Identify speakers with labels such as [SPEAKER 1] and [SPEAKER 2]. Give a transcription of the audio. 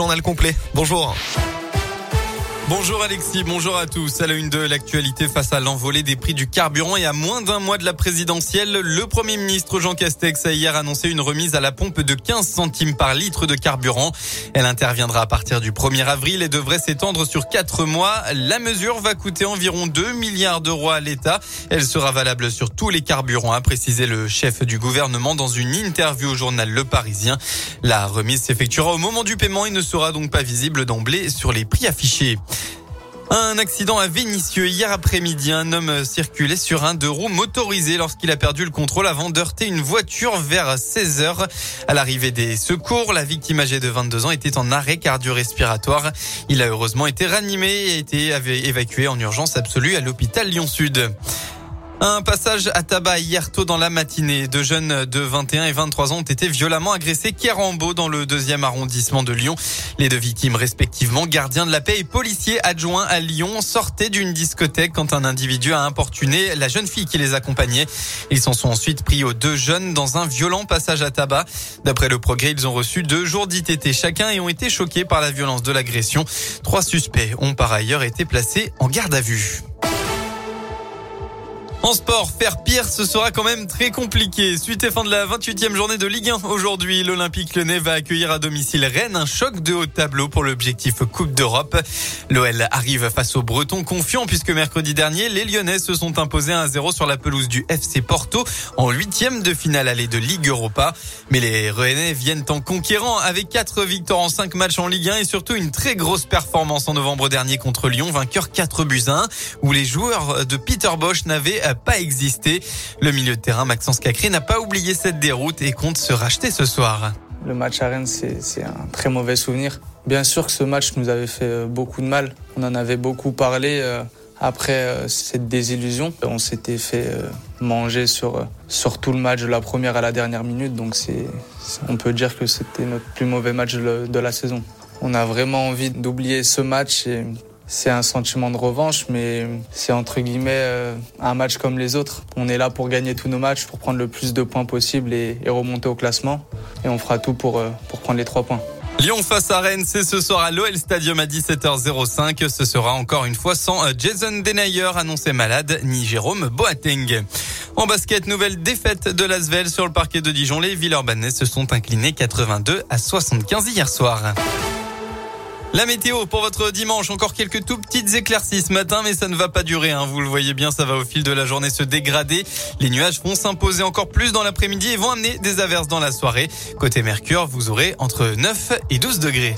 [SPEAKER 1] journal complet. Bonjour.
[SPEAKER 2] Bonjour Alexis, bonjour à tous. À la une de l'actualité face à l'envolée des prix du carburant et à moins d'un mois de la présidentielle, le Premier ministre Jean Castex a hier annoncé une remise à la pompe de 15 centimes par litre de carburant. Elle interviendra à partir du 1er avril et devrait s'étendre sur 4 mois. La mesure va coûter environ 2 milliards d'euros à l'État. Elle sera valable sur tous les carburants, a précisé le chef du gouvernement dans une interview au journal Le Parisien. La remise s'effectuera au moment du paiement et ne sera donc pas visible d'emblée sur les prix affichés. Un accident à Vénissieux hier après-midi. Un homme circulait sur un deux roues motorisé lorsqu'il a perdu le contrôle avant d'heurter une voiture vers 16 heures. À l'arrivée des secours, la victime âgée de 22 ans était en arrêt cardio-respiratoire. Il a heureusement été ranimé et a été évacué en urgence absolue à l'hôpital Lyon-Sud. Un passage à tabac hier tôt dans la matinée. Deux jeunes de 21 et 23 ans ont été violemment agressés Kérambeau dans le deuxième arrondissement de Lyon. Les deux victimes respectivement, gardiens de la paix et policiers adjoints à Lyon, sortaient d'une discothèque quand un individu a importuné la jeune fille qui les accompagnait. Ils s'en sont ensuite pris aux deux jeunes dans un violent passage à tabac. D'après le progrès, ils ont reçu deux jours d'ITT chacun et ont été choqués par la violence de l'agression. Trois suspects ont par ailleurs été placés en garde à vue. En sport, faire pire, ce sera quand même très compliqué. Suite et fin de la 28e journée de Ligue 1. Aujourd'hui, l'Olympique Lyonnais va accueillir à domicile Rennes un choc de haut tableau pour l'objectif Coupe d'Europe. L'OL arrive face aux Bretons confiants puisque mercredi dernier, les Lyonnais se sont imposés 1-0 sur la pelouse du FC Porto en huitième de finale allée de Ligue Europa. Mais les Rennais viennent en conquérant avec quatre victoires en cinq matchs en Ligue 1 et surtout une très grosse performance en novembre dernier contre Lyon, vainqueur 4 buts 1, où les joueurs de Peter Bosch n'avaient pas existé. Le milieu de terrain Maxence Cacré n'a pas oublié cette déroute et compte se racheter ce soir.
[SPEAKER 3] Le match à Rennes, c'est un très mauvais souvenir. Bien sûr que ce match nous avait fait euh, beaucoup de mal. On en avait beaucoup parlé euh, après euh, cette désillusion. On s'était fait manger sur, sur tout le match de la première à la dernière minute. Donc c'est, on peut dire que c'était notre plus mauvais match de la saison. On a vraiment envie d'oublier ce match et c'est un sentiment de revanche, mais c'est entre guillemets euh, un match comme les autres. On est là pour gagner tous nos matchs, pour prendre le plus de points possible et, remonter au classement. Et on fera tout pour, euh, pour prendre les trois points.
[SPEAKER 2] Lyon face à Rennes, c'est ce soir à l'OL Stadium à 17h05. Ce sera encore une fois sans euh, Jason Denayer annoncé malade, ni Jérôme Boateng. En basket, nouvelle défaite de l'Asvel sur le parquet de Dijon. Les Villeurbanais se sont inclinés 82 à 75 hier soir. La météo pour votre dimanche, encore quelques tout petites éclaircies ce matin, mais ça ne va pas durer. Hein. Vous le voyez bien, ça va au fil de la journée se dégrader. Les nuages vont s'imposer encore plus dans l'après-midi et vont amener des averses dans la soirée. Côté Mercure, vous aurez entre 9 et 12 degrés.